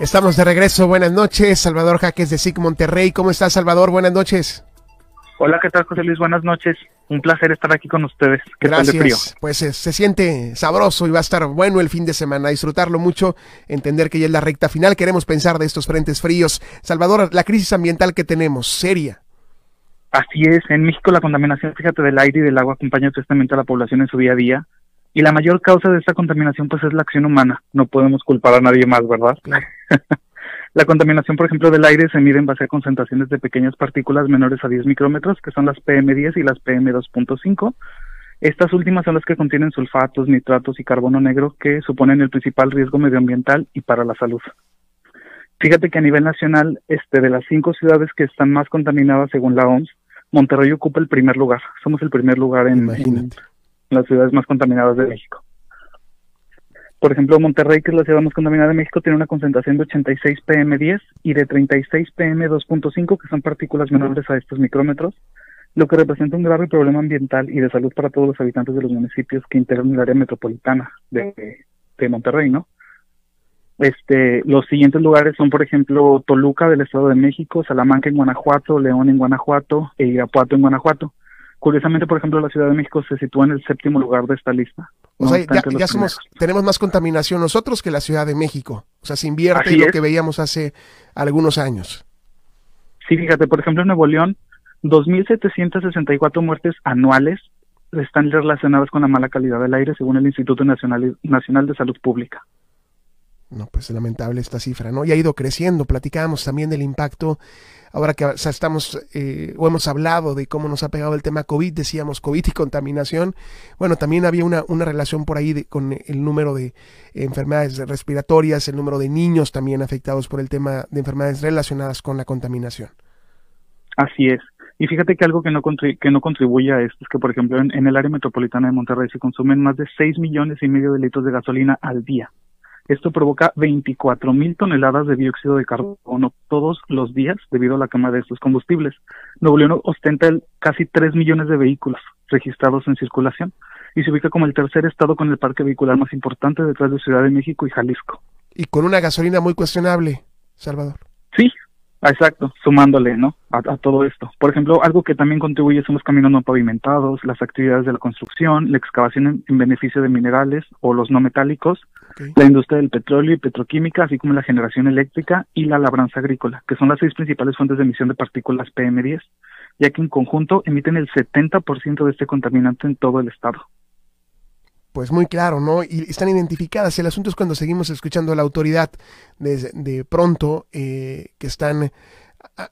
Estamos de regreso. Buenas noches. Salvador Jaques de SIC Monterrey. ¿Cómo estás, Salvador? Buenas noches. Hola, ¿qué tal, José Luis? Buenas noches. Un placer estar aquí con ustedes. ¿Qué Gracias. Tal de frío? Pues eh, se siente sabroso y va a estar bueno el fin de semana. Disfrutarlo mucho, entender que ya es la recta final. Queremos pensar de estos frentes fríos. Salvador, la crisis ambiental que tenemos, seria. Así es. En México la contaminación, fíjate, del aire y del agua acompaña tristemente a la población en su día a día. Y la mayor causa de esta contaminación pues es la acción humana. No podemos culpar a nadie más, ¿verdad? la contaminación, por ejemplo, del aire se mide en base a concentraciones de pequeñas partículas menores a 10 micrómetros, que son las PM10 y las PM2.5. Estas últimas son las que contienen sulfatos, nitratos y carbono negro, que suponen el principal riesgo medioambiental y para la salud. Fíjate que a nivel nacional, este, de las cinco ciudades que están más contaminadas según la OMS, Monterrey ocupa el primer lugar. Somos el primer lugar en, las ciudades más contaminadas de México. Por ejemplo, Monterrey, que es la ciudad más contaminada de México, tiene una concentración de 86 PM10 y de 36 PM2.5, que son partículas menores a estos micrómetros, lo que representa un grave problema ambiental y de salud para todos los habitantes de los municipios que integran el área metropolitana de, de Monterrey, ¿no? Este, los siguientes lugares son, por ejemplo, Toluca del Estado de México, Salamanca en Guanajuato, León en Guanajuato e Irapuato en Guanajuato. Curiosamente, por ejemplo, la Ciudad de México se sitúa en el séptimo lugar de esta lista. O sea, ya, somos, tenemos más contaminación nosotros que la Ciudad de México. O sea, se invierte lo que veíamos hace algunos años. Sí, fíjate, por ejemplo, en Nuevo León, 2.764 muertes anuales están relacionadas con la mala calidad del aire, según el Instituto Nacional, Nacional de Salud Pública. No, pues lamentable esta cifra, ¿no? Y ha ido creciendo. Platicábamos también del impacto, ahora que estamos, eh, o hemos hablado de cómo nos ha pegado el tema COVID, decíamos COVID y contaminación. Bueno, también había una, una relación por ahí con el número de enfermedades respiratorias, el número de niños también afectados por el tema de enfermedades relacionadas con la contaminación. Así es. Y fíjate que algo que no, que no contribuye a esto es que, por ejemplo, en, en el área metropolitana de Monterrey se consumen más de 6 millones y medio de litros de gasolina al día. Esto provoca 24 mil toneladas de dióxido de carbono todos los días debido a la quema de estos combustibles. Nuevo León ostenta casi 3 millones de vehículos registrados en circulación y se ubica como el tercer estado con el parque vehicular más importante detrás de Ciudad de México y Jalisco. Y con una gasolina muy cuestionable, Salvador. Exacto, sumándole, ¿no? A, todo esto. Por ejemplo, algo que también contribuye son los caminos no pavimentados, las actividades de la construcción, la excavación en, beneficio de minerales o los no metálicos, la industria del petróleo y petroquímica, así como la generación eléctrica y la labranza agrícola, que son las seis principales fuentes de emisión de partículas PM10, ya que en conjunto emiten el 70% de este contaminante en todo el estado pues muy claro, ¿no? Y están identificadas. El asunto es cuando seguimos escuchando a la autoridad de, de pronto eh, que están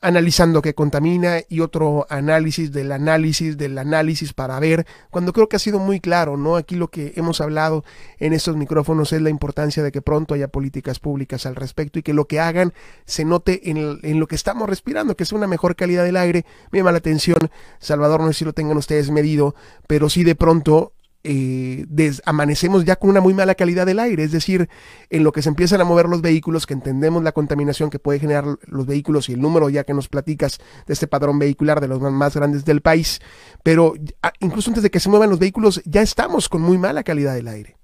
analizando qué contamina y otro análisis del análisis del análisis para ver, cuando creo que ha sido muy claro, ¿no? Aquí lo que hemos hablado en estos micrófonos es la importancia de que pronto haya políticas públicas al respecto y que lo que hagan se note en, en lo que estamos respirando, que es una mejor calidad del aire. Me llama la atención, Salvador, no sé si lo tengan ustedes medido, pero sí de pronto eh, amanecemos ya con una muy mala calidad del aire, es decir, en lo que se empiezan a mover los vehículos, que entendemos la contaminación que puede generar los vehículos y el número ya que nos platicas de este padrón vehicular de los más grandes del país, pero incluso antes de que se muevan los vehículos ya estamos con muy mala calidad del aire.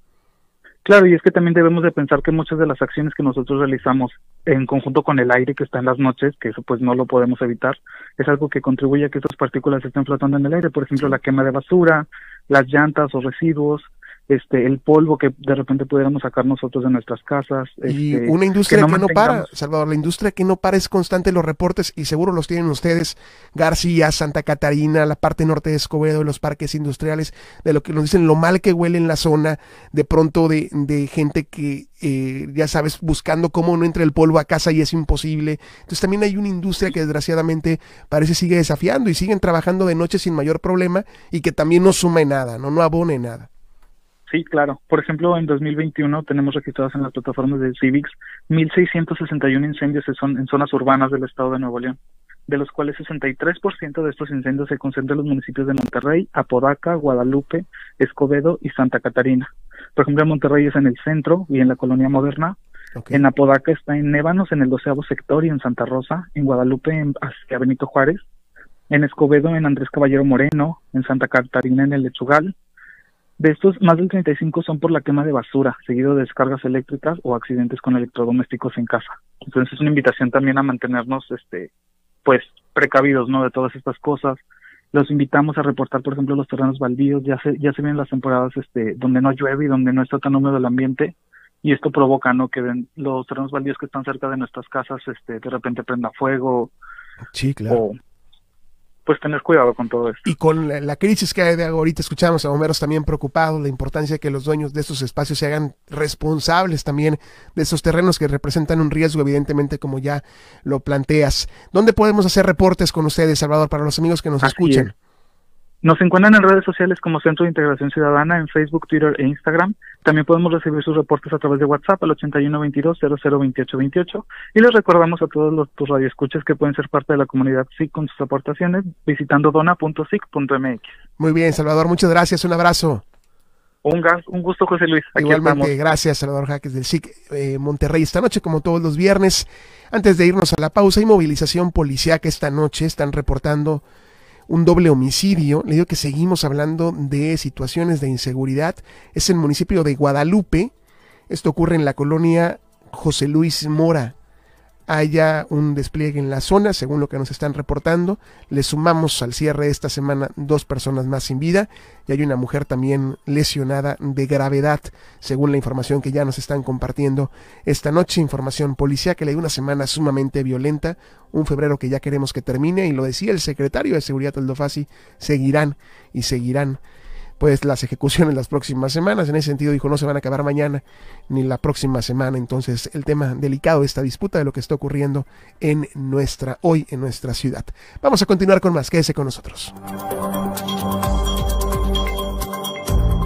Claro, y es que también debemos de pensar que muchas de las acciones que nosotros realizamos en conjunto con el aire que está en las noches, que eso pues no lo podemos evitar, es algo que contribuye a que estas partículas estén flotando en el aire, por ejemplo, la quema de basura, las llantas o residuos, este el polvo que de repente pudiéramos sacar nosotros de nuestras casas. Y este, una industria que no, para, Salvador, la industria que no para es constante los reportes y seguro los tienen ustedes, García, Santa Catarina, la parte norte de Escobedo, de los parques industriales, de lo que nos dicen lo mal que huele en la zona, de pronto de, de gente que, eh, ya sabes, buscando cómo no entre el polvo a casa y es imposible. Entonces también hay una industria que desgraciadamente parece sigue desafiando y siguen trabajando de noche sin mayor problema y que también no sume nada, no, no abone nada. Sí, claro. Por ejemplo, en 2021 tenemos registrados en las plataformas de Civics 1.661 incendios en zonas urbanas del estado de Nuevo León, de los cuales 63% de estos incendios se concentran en los municipios de Monterrey, Apodaca, Guadalupe, Escobedo y Santa Catarina. Por ejemplo, en Monterrey es en el centro y en la colonia moderna. En Apodaca está en Névanos, en el doceavo sector y en Santa Rosa. En Guadalupe, en, hacia Benito Juárez. En Escobedo, en Andrés Caballero Moreno. En Santa Catarina, en el Lechugal de estos, más del 35 son por la quema de basura, seguido de descargas eléctricas o accidentes con electrodomésticos en casa. Entonces es una invitación también a mantenernos, este, pues, precavidos, ¿no? De todas estas cosas. Los invitamos a reportar, por ejemplo, los terrenos baldíos. Ya se, ya se vienen las temporadas, este, donde no llueve y donde no está tan húmedo el ambiente. Y esto provoca, ¿no? Que los terrenos baldíos que están cerca de nuestras casas, este, de repente prenda fuego. Sí, claro pues tener cuidado con todo esto. Y con la, crisis que hay de ahorita, escuchamos a bomberos también preocupados, la importancia de que los dueños de estos espacios se hagan responsables también de esos terrenos que representan un riesgo, evidentemente, como ya lo planteas. ¿Dónde podemos hacer reportes con ustedes, Salvador, para los amigos que nos escuchen? Nos encuentran en redes sociales como Centro de Integración Ciudadana en Facebook, Twitter e Instagram. También podemos recibir sus reportes a través de WhatsApp al 8122-002828 y les recordamos a todos los tus radioescuchas que pueden ser parte de la comunidad SIC con sus aportaciones visitando dona.sic.mx. Muy bien, Salvador, muchas gracias, un abrazo. Un, un gusto, José Luis. Aquí Igualmente, gracias, Salvador Jaques del SIC eh, Monterrey. Esta noche, como todos los viernes, antes de irnos a la pausa, hay movilización que esta noche. Están reportando un doble homicidio. Le digo que seguimos hablando de situaciones de inseguridad. Es el municipio de Guadalupe. Esto ocurre en la colonia José Luis Mora haya un despliegue en la zona, según lo que nos están reportando. Le sumamos al cierre esta semana dos personas más sin vida y hay una mujer también lesionada de gravedad, según la información que ya nos están compartiendo esta noche. Información policía que le dio una semana sumamente violenta, un febrero que ya queremos que termine y lo decía el secretario de Seguridad Aldofasi, seguirán y seguirán pues las ejecuciones las próximas semanas. En ese sentido dijo, no se van a acabar mañana ni la próxima semana. Entonces, el tema delicado de esta disputa de lo que está ocurriendo en nuestra, hoy en nuestra ciudad. Vamos a continuar con más. Quédese con nosotros.